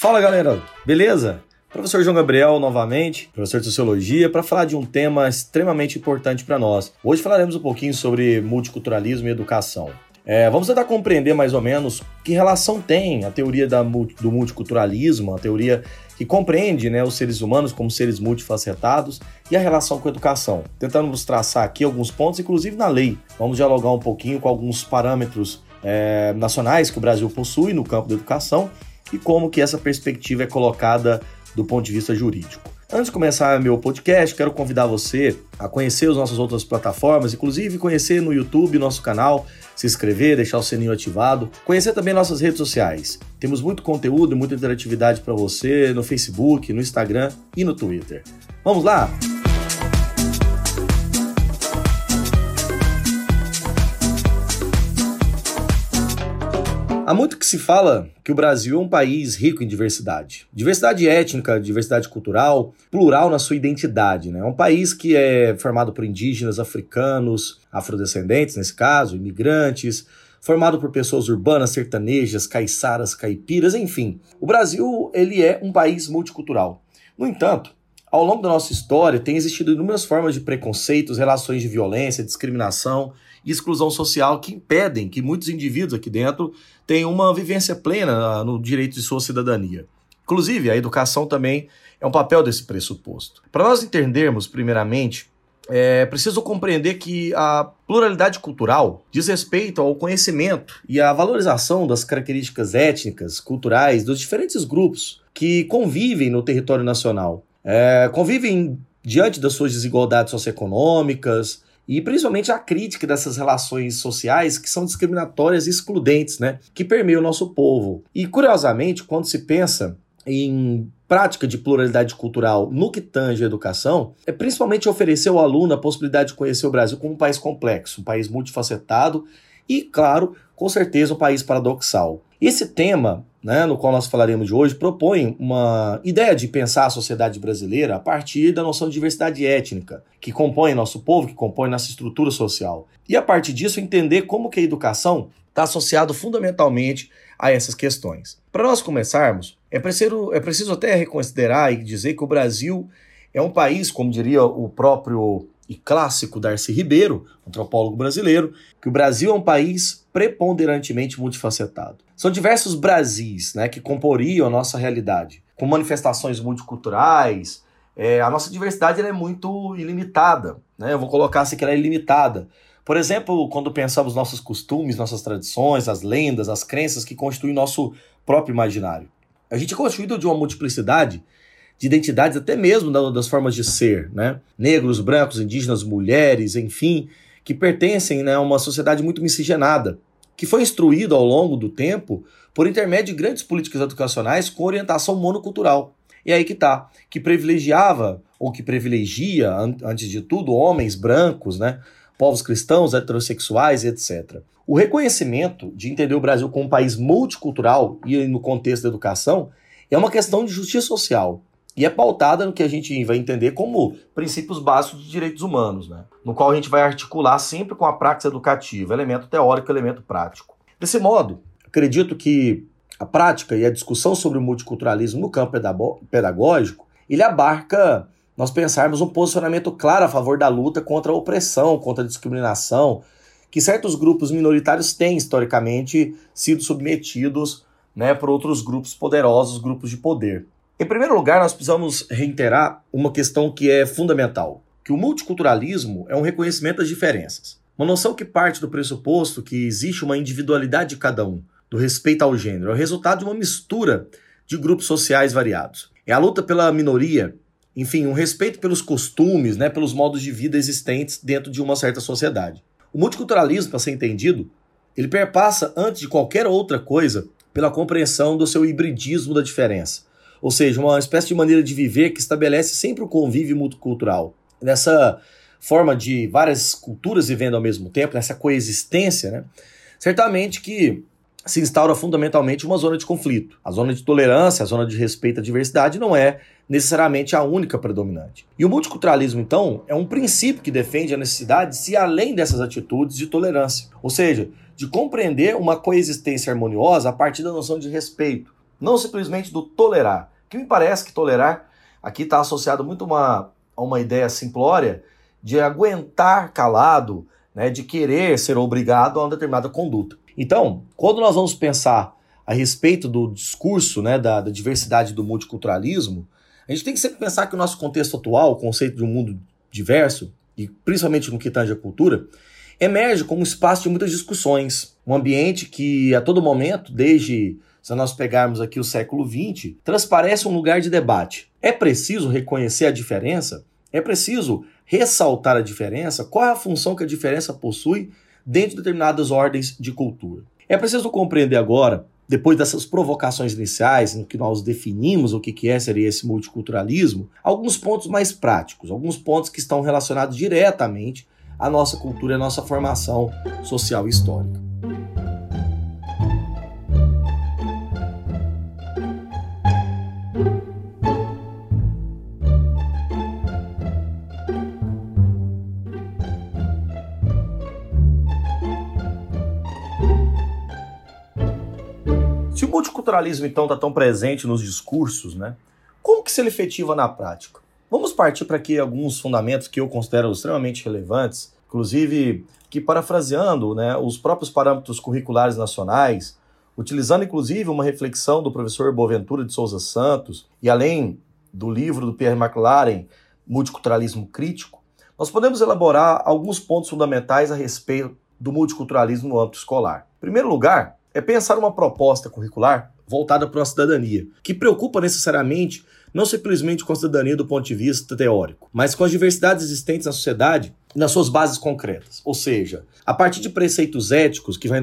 Fala galera, beleza? Professor João Gabriel novamente, professor de Sociologia, para falar de um tema extremamente importante para nós. Hoje falaremos um pouquinho sobre multiculturalismo e educação. É, vamos tentar compreender mais ou menos que relação tem a teoria da, do multiculturalismo, a teoria que compreende né, os seres humanos como seres multifacetados e a relação com a educação. Tentando nos traçar aqui alguns pontos, inclusive na lei. Vamos dialogar um pouquinho com alguns parâmetros é, nacionais que o Brasil possui no campo da educação e como que essa perspectiva é colocada do ponto de vista jurídico. Antes de começar meu podcast, quero convidar você a conhecer as nossas outras plataformas, inclusive conhecer no YouTube nosso canal, se inscrever, deixar o sininho ativado, conhecer também nossas redes sociais. Temos muito conteúdo e muita interatividade para você no Facebook, no Instagram e no Twitter. Vamos lá? Há muito que se fala que o Brasil é um país rico em diversidade. Diversidade étnica, diversidade cultural, plural na sua identidade. Né? É um país que é formado por indígenas, africanos, afrodescendentes, nesse caso, imigrantes, formado por pessoas urbanas, sertanejas, caiçaras, caipiras, enfim. O Brasil ele é um país multicultural. No entanto, ao longo da nossa história, tem existido inúmeras formas de preconceitos, relações de violência, discriminação e exclusão social que impedem que muitos indivíduos aqui dentro tenham uma vivência plena no direito de sua cidadania. Inclusive, a educação também é um papel desse pressuposto. Para nós entendermos, primeiramente, é preciso compreender que a pluralidade cultural diz respeito ao conhecimento e à valorização das características étnicas, culturais dos diferentes grupos que convivem no território nacional. É, convivem diante das suas desigualdades socioeconômicas, e principalmente a crítica dessas relações sociais que são discriminatórias e excludentes, né, que permeiam o nosso povo. E curiosamente, quando se pensa em prática de pluralidade cultural no que tange a educação, é principalmente oferecer ao aluno a possibilidade de conhecer o Brasil como um país complexo, um país multifacetado e, claro, com certeza um país paradoxal. Esse tema né, no qual nós falaremos de hoje, propõe uma ideia de pensar a sociedade brasileira a partir da noção de diversidade étnica, que compõe nosso povo, que compõe nossa estrutura social. E a partir disso, entender como que a educação está associado fundamentalmente a essas questões. Para nós começarmos, é preciso, é preciso até reconsiderar e dizer que o Brasil é um país, como diria o próprio e clássico Darcy Ribeiro, antropólogo brasileiro, que o Brasil é um país preponderantemente multifacetado. São diversos Brasis né, que comporiam a nossa realidade, com manifestações multiculturais. É, a nossa diversidade é muito ilimitada. Né? Eu vou colocar assim que ela é ilimitada. Por exemplo, quando pensamos nossos costumes, nossas tradições, as lendas, as crenças que constituem nosso próprio imaginário. A gente é constituído de uma multiplicidade de identidades, até mesmo das formas de ser, né? Negros, brancos, indígenas, mulheres, enfim, que pertencem né, a uma sociedade muito miscigenada, que foi instruído ao longo do tempo por intermédio de grandes políticas educacionais com orientação monocultural. E aí que tá, que privilegiava ou que privilegia, antes de tudo, homens brancos, né? povos cristãos, heterossexuais, etc. O reconhecimento de entender o Brasil como um país multicultural e no contexto da educação é uma questão de justiça social e é pautada no que a gente vai entender como princípios básicos de direitos humanos, né? no qual a gente vai articular sempre com a prática educativa, elemento teórico elemento prático. Desse modo, acredito que a prática e a discussão sobre o multiculturalismo no campo pedagógico, ele abarca nós pensarmos um posicionamento claro a favor da luta contra a opressão, contra a discriminação, que certos grupos minoritários têm historicamente sido submetidos né, por outros grupos poderosos, grupos de poder. Em primeiro lugar, nós precisamos reiterar uma questão que é fundamental, que o multiculturalismo é um reconhecimento das diferenças. Uma noção que parte do pressuposto que existe uma individualidade de cada um, do respeito ao gênero, é o resultado de uma mistura de grupos sociais variados. É a luta pela minoria, enfim, um respeito pelos costumes, né, pelos modos de vida existentes dentro de uma certa sociedade. O multiculturalismo, para ser entendido, ele perpassa, antes de qualquer outra coisa, pela compreensão do seu hibridismo da diferença ou seja, uma espécie de maneira de viver que estabelece sempre o convívio multicultural. Nessa forma de várias culturas vivendo ao mesmo tempo, nessa coexistência, né? certamente que se instaura fundamentalmente uma zona de conflito. A zona de tolerância, a zona de respeito à diversidade não é necessariamente a única predominante. E o multiculturalismo, então, é um princípio que defende a necessidade de se além dessas atitudes de tolerância, ou seja, de compreender uma coexistência harmoniosa a partir da noção de respeito, não simplesmente do tolerar. Que me parece que tolerar aqui está associado muito uma, a uma ideia simplória de aguentar calado, né, de querer ser obrigado a uma determinada conduta. Então, quando nós vamos pensar a respeito do discurso né, da, da diversidade do multiculturalismo, a gente tem que sempre pensar que o nosso contexto atual, o conceito de um mundo diverso, e principalmente no que tange a cultura, emerge como um espaço de muitas discussões, um ambiente que a todo momento, desde se nós pegarmos aqui o século XX, transparece um lugar de debate. É preciso reconhecer a diferença? É preciso ressaltar a diferença? Qual é a função que a diferença possui dentro de determinadas ordens de cultura? É preciso compreender agora, depois dessas provocações iniciais, em que nós definimos o que é seria esse multiculturalismo, alguns pontos mais práticos, alguns pontos que estão relacionados diretamente à nossa cultura e à nossa formação social e histórica. Multiculturalismo então está tão presente nos discursos, né, como que se ele efetiva na prática? Vamos partir para aqui alguns fundamentos que eu considero extremamente relevantes, inclusive que parafraseando né, os próprios parâmetros curriculares nacionais, utilizando inclusive uma reflexão do professor Boaventura de Souza Santos e além do livro do Pierre McLaren, Multiculturalismo Crítico, nós podemos elaborar alguns pontos fundamentais a respeito do multiculturalismo no âmbito escolar. Em primeiro lugar, é pensar uma proposta curricular voltada para a cidadania, que preocupa necessariamente não simplesmente com a cidadania do ponto de vista teórico, mas com as diversidades existentes na sociedade e nas suas bases concretas. Ou seja, a partir de preceitos éticos que vai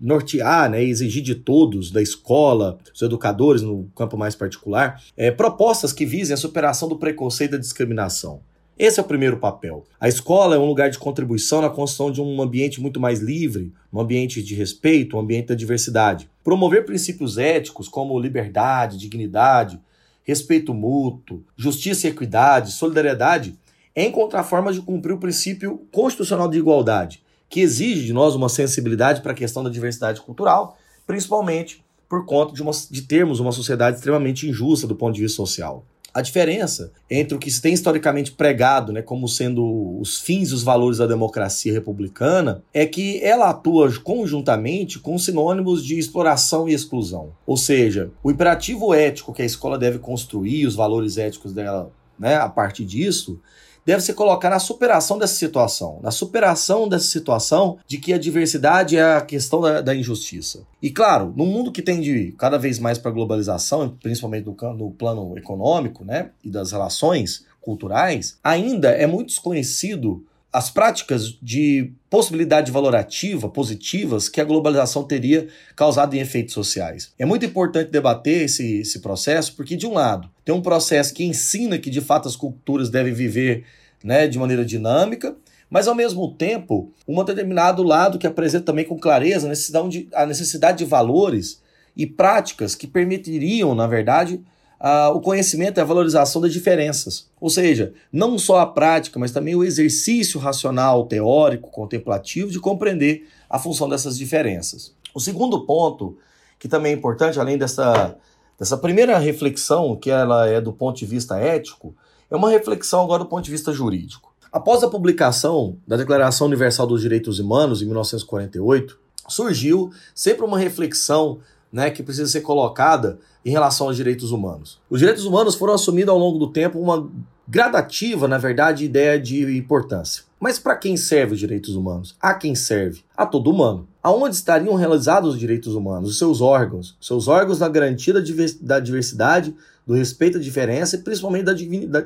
nortear né, e exigir de todos, da escola, dos educadores no campo mais particular, é, propostas que visem a superação do preconceito e da discriminação. Esse é o primeiro papel. A escola é um lugar de contribuição na construção de um ambiente muito mais livre, um ambiente de respeito, um ambiente da diversidade. Promover princípios éticos como liberdade, dignidade, respeito mútuo, justiça e equidade, solidariedade é encontrar formas de cumprir o princípio constitucional de igualdade, que exige de nós uma sensibilidade para a questão da diversidade cultural, principalmente por conta de, uma, de termos uma sociedade extremamente injusta do ponto de vista social. A diferença entre o que se tem historicamente pregado né, como sendo os fins e os valores da democracia republicana é que ela atua conjuntamente com sinônimos de exploração e exclusão. Ou seja, o imperativo ético que a escola deve construir, os valores éticos dela né, a partir disso, deve se colocar na superação dessa situação, na superação dessa situação de que a diversidade é a questão da, da injustiça. E claro, no mundo que tende cada vez mais para a globalização, principalmente no, no plano econômico, né, e das relações culturais, ainda é muito desconhecido as práticas de possibilidade valorativa, positivas, que a globalização teria causado em efeitos sociais. É muito importante debater esse, esse processo, porque, de um lado, tem um processo que ensina que, de fato, as culturas devem viver né, de maneira dinâmica, mas, ao mesmo tempo, um determinado lado que apresenta também com clareza a necessidade de, a necessidade de valores e práticas que permitiriam, na verdade, uh, o conhecimento e a valorização das diferenças. Ou seja, não só a prática, mas também o exercício racional, teórico, contemplativo de compreender a função dessas diferenças. O segundo ponto, que também é importante, além dessa, dessa primeira reflexão, que ela é do ponto de vista ético, é uma reflexão agora do ponto de vista jurídico. Após a publicação da Declaração Universal dos Direitos Humanos, em 1948, surgiu sempre uma reflexão né, que precisa ser colocada em relação aos direitos humanos. Os direitos humanos foram assumindo ao longo do tempo uma gradativa, na verdade, ideia de importância. Mas para quem serve os direitos humanos? A quem serve? A todo humano. Aonde estariam realizados os direitos humanos? Os seus órgãos. Seus órgãos na garantia da diversidade, do respeito à diferença e principalmente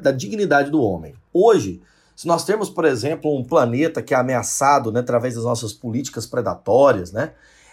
da dignidade do homem. Hoje, se nós temos, por exemplo, um planeta que é ameaçado né, através das nossas políticas predatórias, né,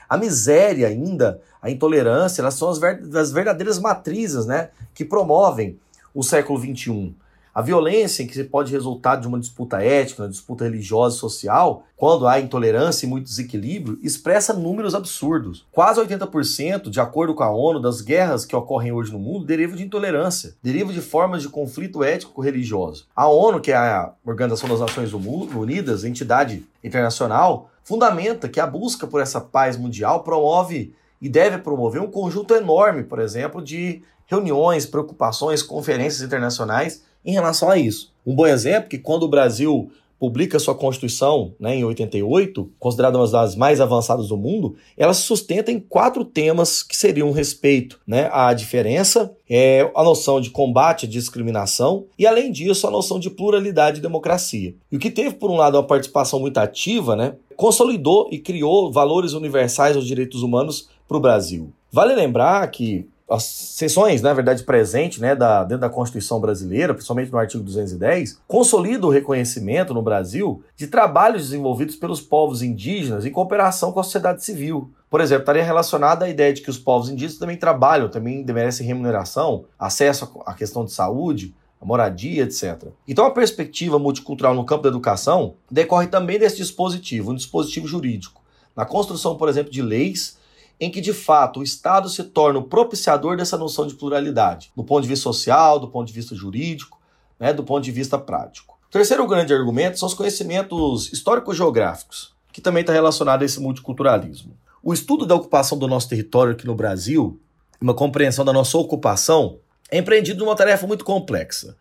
a miséria ainda, a intolerância, elas são as, ver as verdadeiras matrizes né, que promovem o século XXI. A violência que pode resultar de uma disputa ética, uma disputa religiosa e social, quando há intolerância e muito desequilíbrio, expressa números absurdos. Quase 80%, de acordo com a ONU, das guerras que ocorrem hoje no mundo derivam de intolerância, derivam de formas de conflito ético-religioso. A ONU, que é a Organização das Nações Unidas, entidade internacional, fundamenta que a busca por essa paz mundial promove e deve promover um conjunto enorme, por exemplo, de reuniões, preocupações, conferências internacionais em relação a isso. Um bom exemplo é que quando o Brasil publica sua Constituição né, em 88, considerada uma das mais avançadas do mundo, ela se sustenta em quatro temas que seriam respeito né, à diferença, é, a noção de combate à discriminação e, além disso, a noção de pluralidade e democracia. E o que teve, por um lado, uma participação muito ativa, né, consolidou e criou valores universais aos direitos humanos para o Brasil. Vale lembrar que as sessões, na verdade, presente né, da, dentro da Constituição brasileira, principalmente no artigo 210, consolida o reconhecimento no Brasil de trabalhos desenvolvidos pelos povos indígenas em cooperação com a sociedade civil. Por exemplo, estaria relacionada à ideia de que os povos indígenas também trabalham, também merecem remuneração, acesso à questão de saúde, a moradia, etc. Então, a perspectiva multicultural no campo da educação decorre também desse dispositivo, um dispositivo jurídico. Na construção, por exemplo, de leis em que de fato o Estado se torna o propiciador dessa noção de pluralidade, do ponto de vista social, do ponto de vista jurídico, né, do ponto de vista prático. O terceiro grande argumento são os conhecimentos histórico-geográficos, que também está relacionado a esse multiculturalismo. O estudo da ocupação do nosso território aqui no Brasil, uma compreensão da nossa ocupação, é empreendido numa tarefa muito complexa,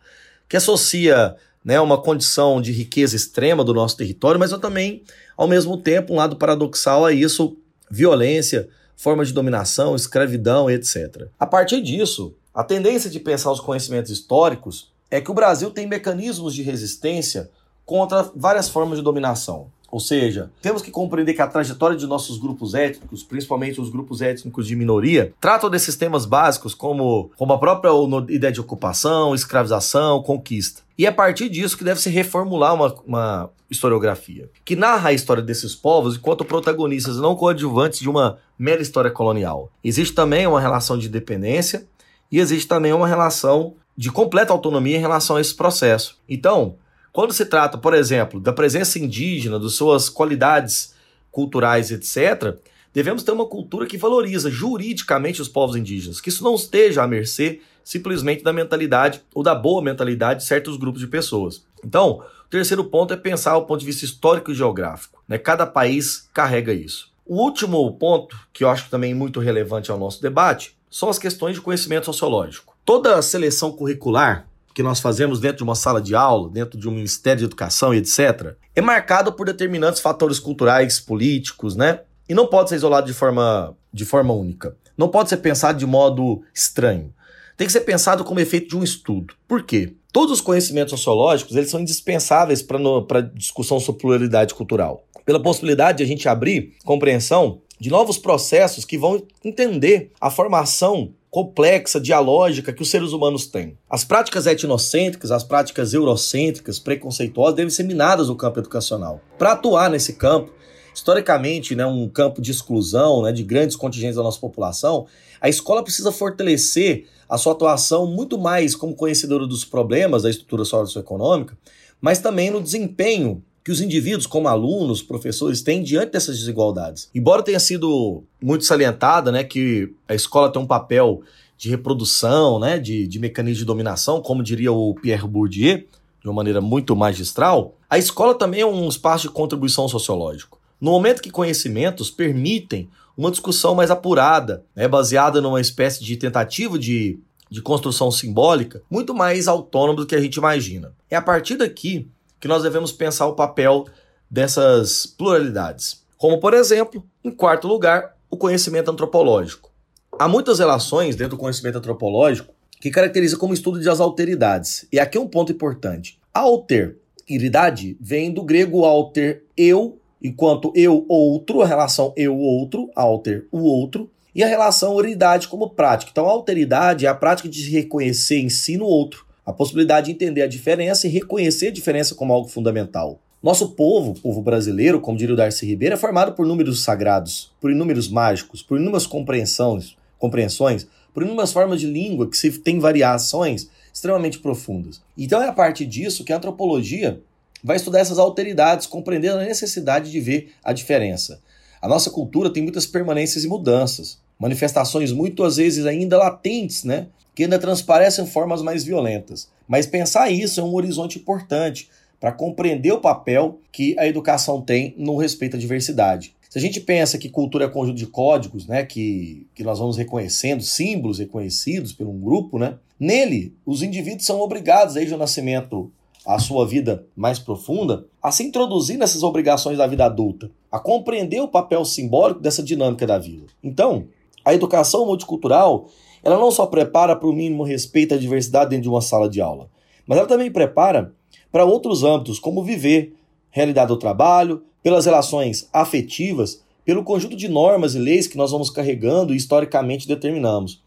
que associa né, uma condição de riqueza extrema do nosso território, mas também, ao mesmo tempo, um lado paradoxal a isso, violência, forma de dominação, escravidão, etc. A partir disso, a tendência de pensar os conhecimentos históricos é que o Brasil tem mecanismos de resistência contra várias formas de dominação. Ou seja, temos que compreender que a trajetória de nossos grupos étnicos, principalmente os grupos étnicos de minoria, tratam desses temas básicos como, como a própria ideia de ocupação, escravização, conquista. E é a partir disso que deve se reformular uma, uma historiografia, que narra a história desses povos enquanto protagonistas não coadjuvantes de uma mera história colonial. Existe também uma relação de dependência e existe também uma relação de completa autonomia em relação a esse processo. Então, quando se trata, por exemplo, da presença indígena, das suas qualidades culturais, etc., devemos ter uma cultura que valoriza juridicamente os povos indígenas, que isso não esteja à mercê simplesmente da mentalidade ou da boa mentalidade de certos grupos de pessoas. Então, o terceiro ponto é pensar o ponto de vista histórico e geográfico. Né? Cada país carrega isso. O último ponto, que eu acho também muito relevante ao nosso debate, são as questões de conhecimento sociológico. Toda seleção curricular que nós fazemos dentro de uma sala de aula, dentro de um Ministério de Educação e etc., é marcado por determinantes fatores culturais, políticos, né? E não pode ser isolado de forma, de forma única. Não pode ser pensado de modo estranho. Tem que ser pensado como efeito de um estudo. Por quê? Todos os conhecimentos sociológicos eles são indispensáveis para a discussão sobre pluralidade cultural. Pela possibilidade de a gente abrir compreensão de novos processos que vão entender a formação complexa, dialógica que os seres humanos têm. As práticas etnocêntricas, as práticas eurocêntricas, preconceituosas, devem ser minadas no campo educacional. Para atuar nesse campo, historicamente, né, um campo de exclusão né, de grandes contingentes da nossa população, a escola precisa fortalecer a sua atuação muito mais como conhecedora dos problemas da estrutura socioeconômica, mas também no desempenho que os indivíduos, como alunos, professores, têm diante dessas desigualdades. Embora tenha sido muito salientada né, que a escola tem um papel de reprodução, né, de, de mecanismo de dominação, como diria o Pierre Bourdieu, de uma maneira muito magistral, a escola também é um espaço de contribuição sociológico. No momento que conhecimentos permitem uma discussão mais apurada, né, baseada numa espécie de tentativa de, de construção simbólica, muito mais autônoma do que a gente imagina. É a partir daqui que nós devemos pensar o papel dessas pluralidades. Como, por exemplo, em quarto lugar, o conhecimento antropológico. Há muitas relações dentro do conhecimento antropológico que caracteriza como estudo das alteridades. E aqui é um ponto importante. A alteridade vem do grego alter, eu, enquanto eu, outro, a relação eu-outro, alter, o outro, e a relação oridade como prática. Então, a alteridade é a prática de se reconhecer em si no outro a possibilidade de entender a diferença e reconhecer a diferença como algo fundamental. Nosso povo, povo brasileiro, como diria o Darcy Ribeiro, é formado por números sagrados, por inúmeros mágicos, por inúmeras compreensões, compreensões, por inúmeras formas de língua que se tem variações extremamente profundas. Então é a partir disso que a antropologia vai estudar essas alteridades, compreendendo a necessidade de ver a diferença. A nossa cultura tem muitas permanências e mudanças, manifestações muitas vezes ainda latentes, né? Que ainda transparecem formas mais violentas. Mas pensar isso é um horizonte importante para compreender o papel que a educação tem no respeito à diversidade. Se a gente pensa que cultura é conjunto de códigos, né, que, que nós vamos reconhecendo, símbolos reconhecidos por um grupo, né, nele os indivíduos são obrigados, desde o nascimento à sua vida mais profunda, a se introduzir nessas obrigações da vida adulta, a compreender o papel simbólico dessa dinâmica da vida. Então, a educação multicultural, ela não só prepara para o mínimo respeito à diversidade dentro de uma sala de aula, mas ela também prepara para outros âmbitos, como viver, realidade do trabalho, pelas relações afetivas, pelo conjunto de normas e leis que nós vamos carregando e historicamente determinamos.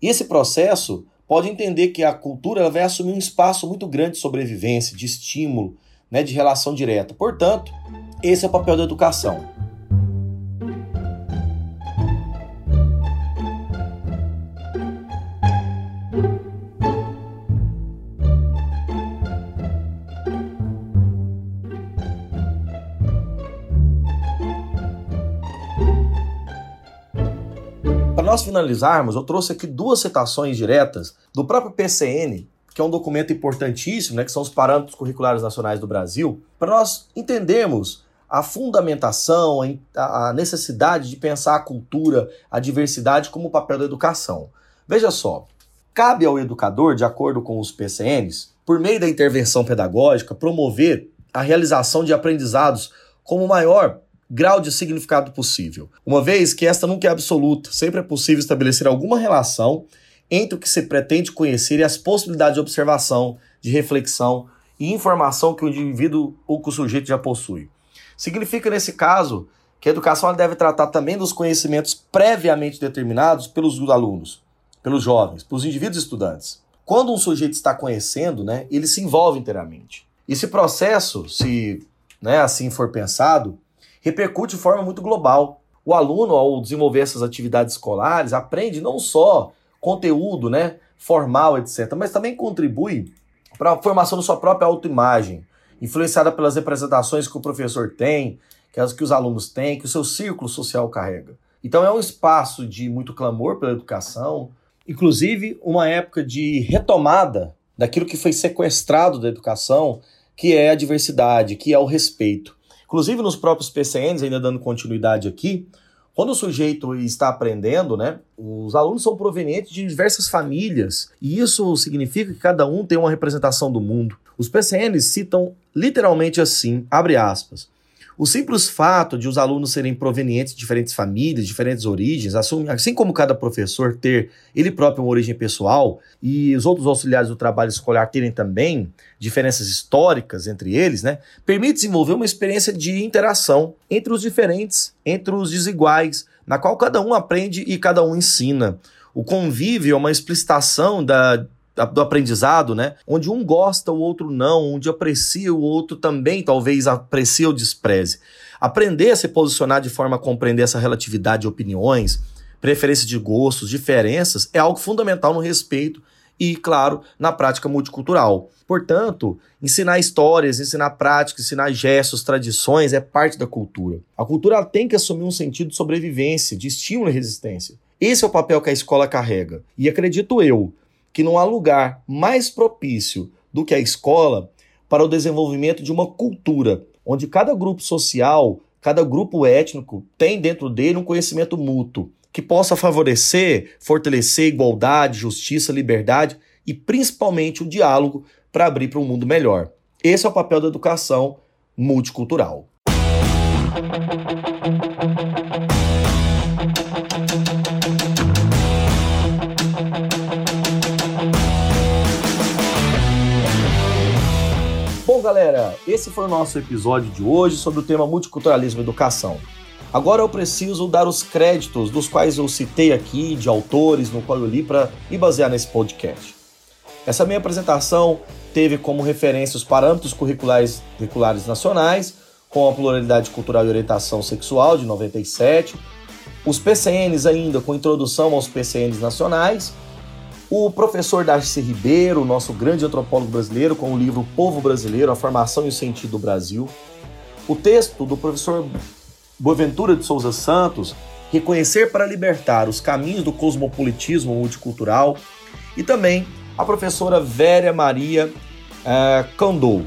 E esse processo pode entender que a cultura vai assumir um espaço muito grande de sobrevivência, de estímulo, né, de relação direta. Portanto, esse é o papel da educação. Nós finalizarmos, eu trouxe aqui duas citações diretas do próprio PCN, que é um documento importantíssimo, né, que são os parâmetros curriculares nacionais do Brasil, para nós entendermos a fundamentação, a necessidade de pensar a cultura, a diversidade como papel da educação. Veja só, cabe ao educador, de acordo com os PCNs, por meio da intervenção pedagógica, promover a realização de aprendizados como maior grau de significado possível, uma vez que esta nunca é absoluta, sempre é possível estabelecer alguma relação entre o que se pretende conhecer e as possibilidades de observação, de reflexão e informação que o indivíduo ou que o sujeito já possui. Significa, nesse caso, que a educação deve tratar também dos conhecimentos previamente determinados pelos alunos, pelos jovens, pelos indivíduos estudantes. Quando um sujeito está conhecendo, né, ele se envolve inteiramente. Esse processo, se né, assim for pensado, repercute de forma muito global. O aluno, ao desenvolver essas atividades escolares, aprende não só conteúdo né, formal, etc., mas também contribui para a formação da sua própria autoimagem, influenciada pelas representações que o professor tem, que as que os alunos têm, que o seu círculo social carrega. Então é um espaço de muito clamor pela educação, inclusive uma época de retomada daquilo que foi sequestrado da educação, que é a diversidade, que é o respeito. Inclusive nos próprios PCNs, ainda dando continuidade aqui, quando o sujeito está aprendendo, né, os alunos são provenientes de diversas famílias, e isso significa que cada um tem uma representação do mundo. Os PCNs citam literalmente assim, abre aspas, o simples fato de os alunos serem provenientes de diferentes famílias, diferentes origens, assim como cada professor ter ele próprio uma origem pessoal e os outros auxiliares do trabalho escolar terem também diferenças históricas entre eles, né, permite desenvolver uma experiência de interação entre os diferentes, entre os desiguais, na qual cada um aprende e cada um ensina. O convívio é uma explicitação da do aprendizado, né? Onde um gosta, o outro não, onde aprecia, o outro também talvez aprecia ou despreze. Aprender a se posicionar de forma a compreender essa relatividade de opiniões, preferência de gostos, diferenças, é algo fundamental no respeito e, claro, na prática multicultural. Portanto, ensinar histórias, ensinar práticas, ensinar gestos, tradições é parte da cultura. A cultura tem que assumir um sentido de sobrevivência, de estímulo e resistência. Esse é o papel que a escola carrega. E acredito eu, que não há lugar mais propício do que a escola para o desenvolvimento de uma cultura onde cada grupo social, cada grupo étnico tem dentro dele um conhecimento mútuo que possa favorecer, fortalecer igualdade, justiça, liberdade e principalmente o diálogo para abrir para um mundo melhor. Esse é o papel da educação multicultural. Galera, esse foi o nosso episódio de hoje sobre o tema multiculturalismo e educação. Agora eu preciso dar os créditos dos quais eu citei aqui, de autores no qual eu li para me basear nesse podcast. Essa minha apresentação teve como referência os parâmetros curriculares, curriculares nacionais, com a pluralidade cultural e orientação sexual de 97, os PCNs ainda com introdução aos PCNs nacionais o professor Darcy Ribeiro, nosso grande antropólogo brasileiro, com o livro Povo Brasileiro, a Formação e o Sentido do Brasil. O texto do professor Boaventura de Souza Santos, Reconhecer para Libertar os Caminhos do Cosmopolitismo Multicultural. E também a professora Véria Maria uh, Candou,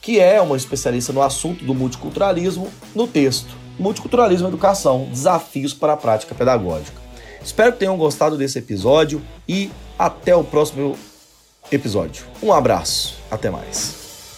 que é uma especialista no assunto do multiculturalismo, no texto Multiculturalismo e Educação, Desafios para a Prática Pedagógica. Espero que tenham gostado desse episódio e até o próximo episódio. Um abraço, até mais.